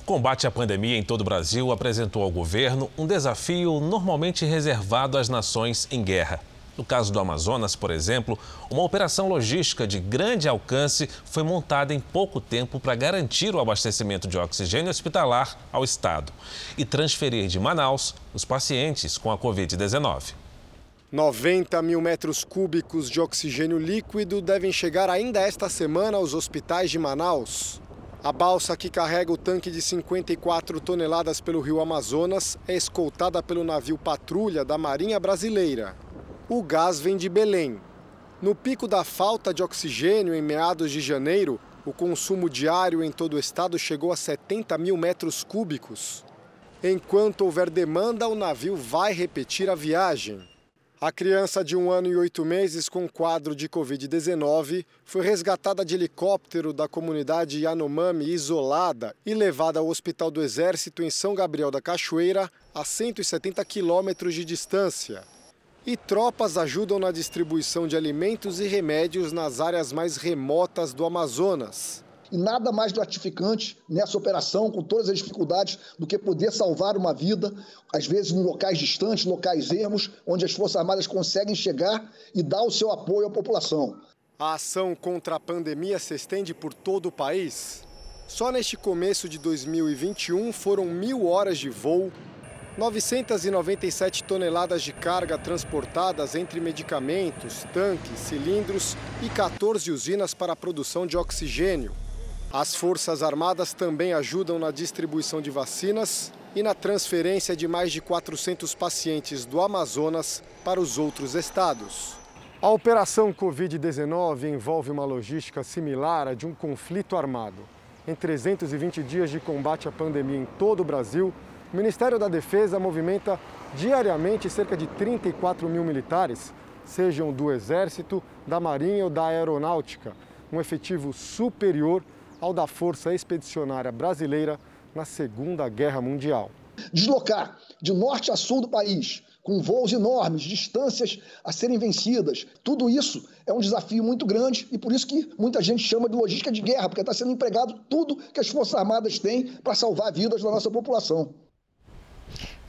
O combate à pandemia em todo o Brasil apresentou ao governo um desafio normalmente reservado às nações em guerra. No caso do Amazonas, por exemplo, uma operação logística de grande alcance foi montada em pouco tempo para garantir o abastecimento de oxigênio hospitalar ao estado e transferir de Manaus os pacientes com a Covid-19. 90 mil metros cúbicos de oxigênio líquido devem chegar ainda esta semana aos hospitais de Manaus. A balsa que carrega o tanque de 54 toneladas pelo rio Amazonas é escoltada pelo navio patrulha da Marinha Brasileira. O gás vem de Belém. No pico da falta de oxigênio em meados de janeiro, o consumo diário em todo o estado chegou a 70 mil metros cúbicos. Enquanto houver demanda, o navio vai repetir a viagem. A criança de um ano e oito meses com quadro de Covid-19 foi resgatada de helicóptero da comunidade Yanomami isolada e levada ao Hospital do Exército em São Gabriel da Cachoeira, a 170 quilômetros de distância. E tropas ajudam na distribuição de alimentos e remédios nas áreas mais remotas do Amazonas. E nada mais gratificante nessa operação, com todas as dificuldades, do que poder salvar uma vida, às vezes em locais distantes, locais ermos, onde as Forças Armadas conseguem chegar e dar o seu apoio à população. A ação contra a pandemia se estende por todo o país. Só neste começo de 2021 foram mil horas de voo, 997 toneladas de carga transportadas entre medicamentos, tanques, cilindros e 14 usinas para a produção de oxigênio. As Forças Armadas também ajudam na distribuição de vacinas e na transferência de mais de 400 pacientes do Amazonas para os outros estados. A operação Covid-19 envolve uma logística similar à de um conflito armado. Em 320 dias de combate à pandemia em todo o Brasil, o Ministério da Defesa movimenta diariamente cerca de 34 mil militares, sejam do Exército, da Marinha ou da Aeronáutica, um efetivo superior ao da Força Expedicionária Brasileira na Segunda Guerra Mundial. Deslocar de norte a sul do país, com voos enormes, distâncias a serem vencidas, tudo isso é um desafio muito grande e por isso que muita gente chama de logística de guerra, porque está sendo empregado tudo que as Forças Armadas têm para salvar vidas da nossa população.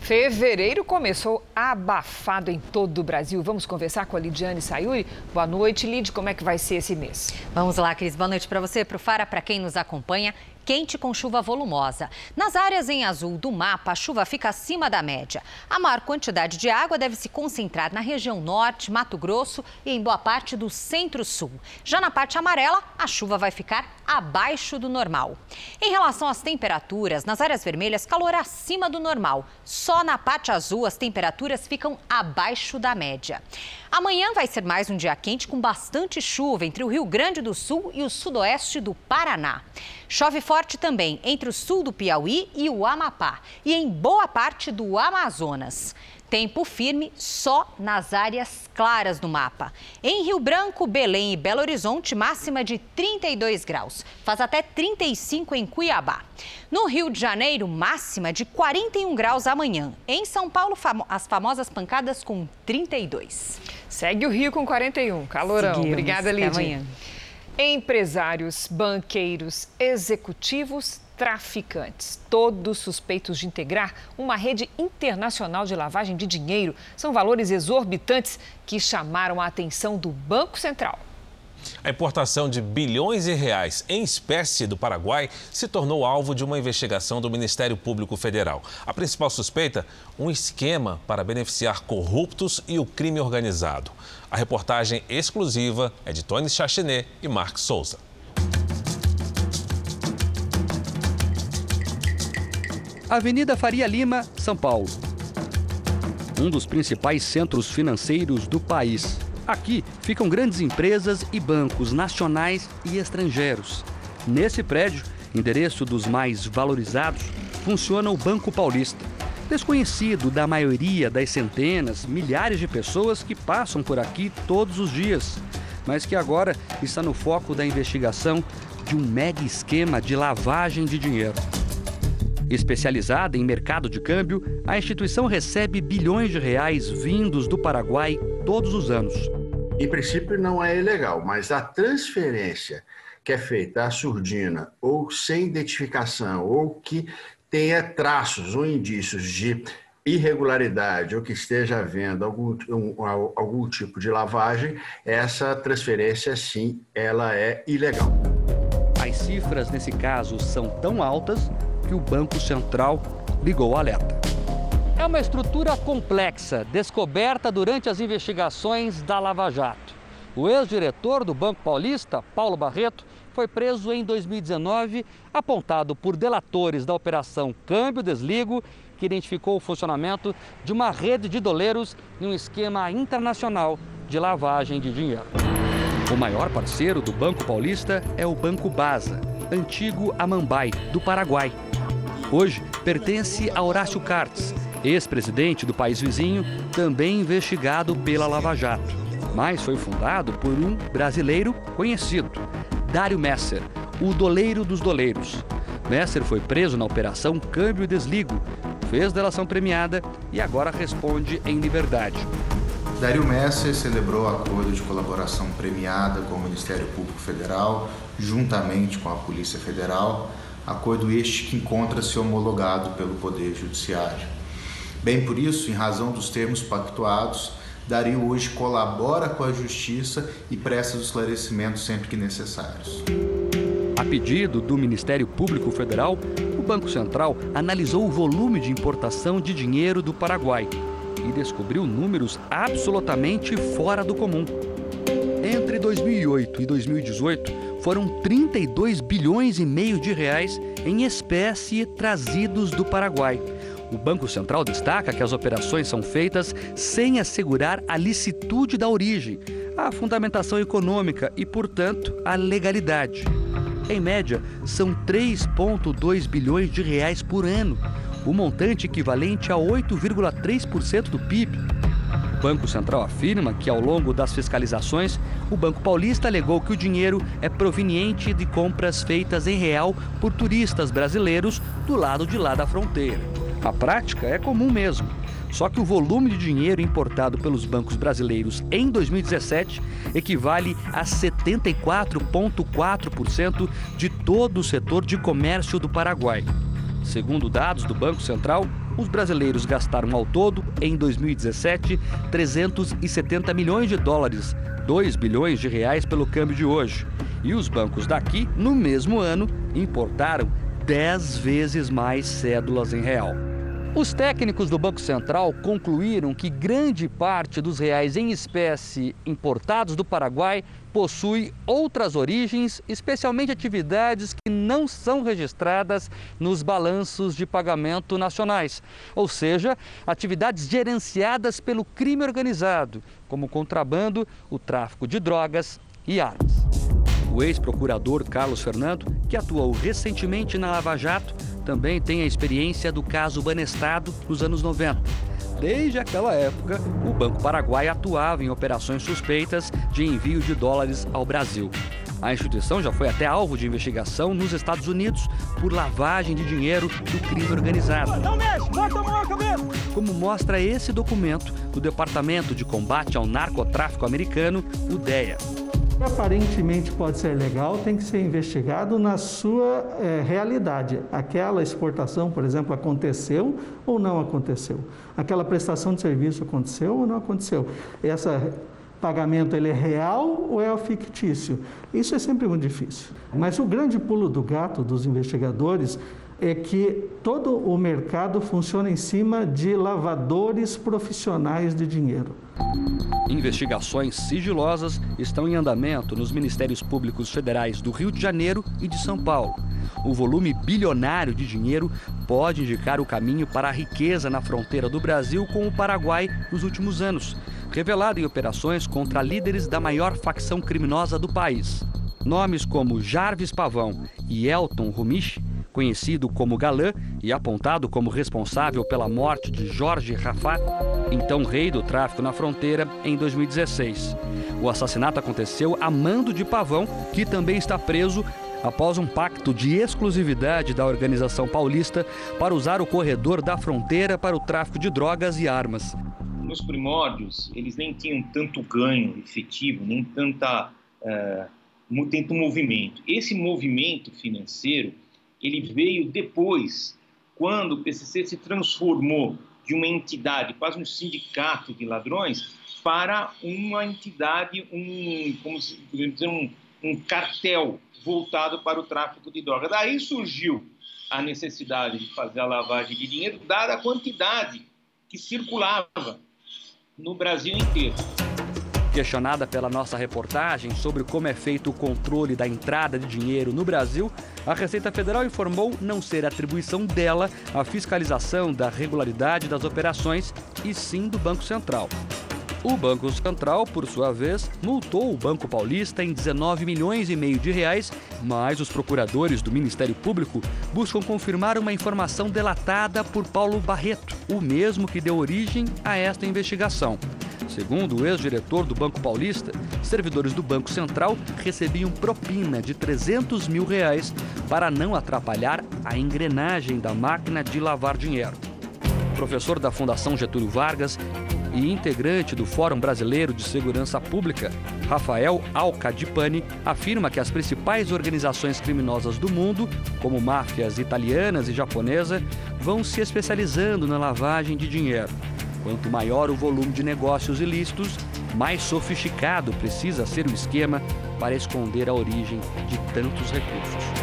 Fevereiro começou abafado em todo o Brasil. Vamos conversar com a Lidiane Sayuri. Boa noite, Lid. Como é que vai ser esse mês? Vamos lá, Cris. Boa noite para você, para o Fara, para quem nos acompanha quente com chuva volumosa. Nas áreas em azul do mapa, a chuva fica acima da média. A maior quantidade de água deve se concentrar na região norte, Mato Grosso e em boa parte do centro-sul. Já na parte amarela, a chuva vai ficar abaixo do normal. Em relação às temperaturas, nas áreas vermelhas, calor acima do normal. Só na parte azul, as temperaturas ficam abaixo da média. Amanhã vai ser mais um dia quente com bastante chuva entre o Rio Grande do Sul e o sudoeste do Paraná. Chove forte também entre o sul do Piauí e o Amapá e em boa parte do Amazonas. Tempo firme só nas áreas claras do mapa. Em Rio Branco, Belém e Belo Horizonte, máxima de 32 graus. Faz até 35 em Cuiabá. No Rio de Janeiro, máxima de 41 graus amanhã. Em São Paulo, as famosas pancadas com 32. Segue o Rio com 41. Calorão. Seguimos. Obrigada, Lídia. Até amanhã. Empresários, banqueiros, executivos, traficantes, todos suspeitos de integrar uma rede internacional de lavagem de dinheiro. São valores exorbitantes que chamaram a atenção do Banco Central. A importação de bilhões de reais em espécie do Paraguai se tornou alvo de uma investigação do Ministério Público Federal. A principal suspeita, um esquema para beneficiar corruptos e o crime organizado. A reportagem exclusiva é de Tony Chachinet e Marcos Souza. Avenida Faria Lima, São Paulo. Um dos principais centros financeiros do país. Aqui ficam grandes empresas e bancos nacionais e estrangeiros. Nesse prédio, endereço dos mais valorizados, funciona o Banco Paulista. Desconhecido da maioria das centenas, milhares de pessoas que passam por aqui todos os dias, mas que agora está no foco da investigação de um mega esquema de lavagem de dinheiro. Especializada em mercado de câmbio, a instituição recebe bilhões de reais vindos do Paraguai todos os anos. Em princípio, não é ilegal, mas a transferência que é feita a surdina ou sem identificação ou que tenha traços ou indícios de irregularidade ou que esteja havendo algum, um, algum tipo de lavagem, essa transferência, sim, ela é ilegal. As cifras nesse caso são tão altas que o Banco Central ligou o alerta. É uma estrutura complexa, descoberta durante as investigações da Lava Jato. O ex-diretor do Banco Paulista, Paulo Barreto, foi preso em 2019, apontado por delatores da Operação Câmbio Desligo, que identificou o funcionamento de uma rede de doleiros em um esquema internacional de lavagem de dinheiro. O maior parceiro do Banco Paulista é o Banco Baza, antigo Amambai, do Paraguai. Hoje pertence a Horácio Cartes, ex-presidente do país vizinho, também investigado pela Lava Jato. Mas foi fundado por um brasileiro conhecido, Dário Messer, o doleiro dos doleiros. Messer foi preso na operação Câmbio e Desligo, fez delação premiada e agora responde em liberdade. Dário Messer celebrou acordo de colaboração premiada com o Ministério Público Federal, juntamente com a Polícia Federal, acordo este que encontra-se homologado pelo Poder Judiciário. Bem por isso, em razão dos termos pactuados, Dario hoje colabora com a Justiça e presta os esclarecimentos sempre que necessários. A pedido do Ministério Público Federal, o Banco Central analisou o volume de importação de dinheiro do Paraguai e descobriu números absolutamente fora do comum. Entre 2008 e 2018, foram 32 bilhões e meio de reais em espécie trazidos do Paraguai o Banco Central destaca que as operações são feitas sem assegurar a licitude da origem, a fundamentação econômica e, portanto, a legalidade. Em média, são 3,2 bilhões de reais por ano, o montante equivalente a 8,3% do PIB. O Banco Central afirma que, ao longo das fiscalizações, o Banco Paulista alegou que o dinheiro é proveniente de compras feitas em real por turistas brasileiros do lado de lá da fronteira. A prática é comum mesmo. Só que o volume de dinheiro importado pelos bancos brasileiros em 2017 equivale a 74,4% de todo o setor de comércio do Paraguai. Segundo dados do Banco Central, os brasileiros gastaram ao todo, em 2017, 370 milhões de dólares, 2 bilhões de reais pelo câmbio de hoje. E os bancos daqui, no mesmo ano, importaram 10 vezes mais cédulas em real. Os técnicos do Banco Central concluíram que grande parte dos reais em espécie importados do Paraguai possui outras origens, especialmente atividades que não são registradas nos balanços de pagamento nacionais, ou seja, atividades gerenciadas pelo crime organizado, como o contrabando, o tráfico de drogas e armas. O ex-procurador Carlos Fernando, que atuou recentemente na Lava Jato, também tem a experiência do caso Banestado nos anos 90. Desde aquela época, o Banco Paraguai atuava em operações suspeitas de envio de dólares ao Brasil. A instituição já foi até alvo de investigação nos Estados Unidos por lavagem de dinheiro do crime organizado. Não mexe, bota a mão cabeça! Como mostra esse documento do Departamento de Combate ao Narcotráfico Americano, o DEA aparentemente pode ser legal tem que ser investigado na sua é, realidade. Aquela exportação, por exemplo, aconteceu ou não aconteceu? Aquela prestação de serviço aconteceu ou não aconteceu? Esse pagamento ele é real ou é fictício? Isso é sempre muito difícil. Mas o grande pulo do gato dos investigadores é que todo o mercado funciona em cima de lavadores profissionais de dinheiro. Investigações sigilosas estão em andamento nos Ministérios Públicos Federais do Rio de Janeiro e de São Paulo. O volume bilionário de dinheiro pode indicar o caminho para a riqueza na fronteira do Brasil com o Paraguai nos últimos anos, revelado em operações contra líderes da maior facção criminosa do país. Nomes como Jarvis Pavão e Elton Rumich conhecido como Galã e apontado como responsável pela morte de Jorge Rafat, então rei do tráfico na fronteira, em 2016. O assassinato aconteceu a mando de Pavão, que também está preso após um pacto de exclusividade da organização paulista para usar o corredor da fronteira para o tráfico de drogas e armas. Nos primórdios, eles nem tinham tanto ganho efetivo, nem tanta. Uh um movimento. Esse movimento financeiro, ele veio depois, quando o PCC se transformou de uma entidade, quase um sindicato de ladrões, para uma entidade, um, como se dizer, um, um cartel voltado para o tráfico de drogas. Daí surgiu a necessidade de fazer a lavagem de dinheiro, dada a quantidade que circulava no Brasil inteiro. Questionada pela nossa reportagem sobre como é feito o controle da entrada de dinheiro no Brasil, a Receita Federal informou não ser atribuição dela a fiscalização da regularidade das operações, e sim do Banco Central. O Banco Central, por sua vez, multou o Banco Paulista em 19 milhões e meio de reais, mas os procuradores do Ministério Público buscam confirmar uma informação delatada por Paulo Barreto, o mesmo que deu origem a esta investigação. Segundo o ex-diretor do Banco Paulista, servidores do Banco Central recebiam propina de 300 mil reais para não atrapalhar a engrenagem da máquina de lavar dinheiro. Professor da Fundação Getúlio Vargas e integrante do Fórum Brasileiro de Segurança Pública, Rafael Alcadipani, afirma que as principais organizações criminosas do mundo, como máfias italianas e japonesa, vão se especializando na lavagem de dinheiro. Quanto maior o volume de negócios ilícitos, mais sofisticado precisa ser o esquema para esconder a origem de tantos recursos.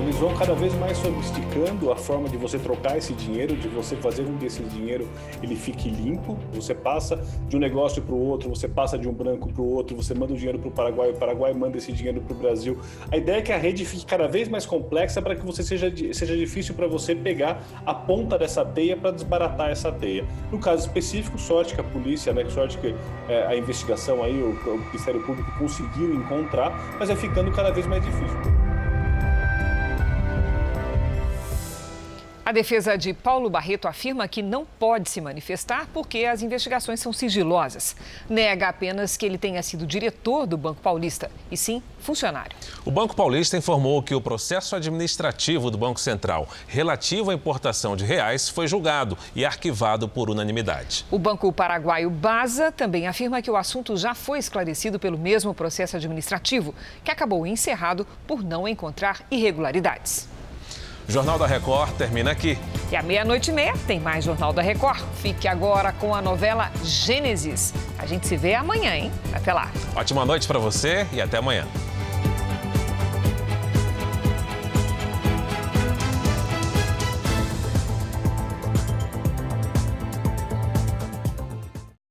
Eles vão cada vez mais sofisticando a forma de você trocar esse dinheiro, de você fazer com que esse dinheiro ele fique limpo. Você passa de um negócio para o outro, você passa de um branco para o outro, você manda o dinheiro para o Paraguai, o Paraguai manda esse dinheiro para o Brasil. A ideia é que a rede fique cada vez mais complexa para que você seja, seja difícil para você pegar a ponta dessa teia para desbaratar essa teia. No caso específico, sorte que a polícia, né, sorte que é, a investigação aí, o, o Ministério Público conseguiu encontrar, mas é ficando cada vez mais difícil. A defesa de Paulo Barreto afirma que não pode se manifestar porque as investigações são sigilosas. Nega apenas que ele tenha sido diretor do Banco Paulista, e sim funcionário. O Banco Paulista informou que o processo administrativo do Banco Central relativo à importação de reais foi julgado e arquivado por unanimidade. O Banco Paraguaio Baza também afirma que o assunto já foi esclarecido pelo mesmo processo administrativo, que acabou encerrado por não encontrar irregularidades. Jornal da Record termina aqui. E à meia-noite e meia tem mais Jornal da Record. Fique agora com a novela Gênesis. A gente se vê amanhã, hein? Até lá. Ótima noite para você e até amanhã.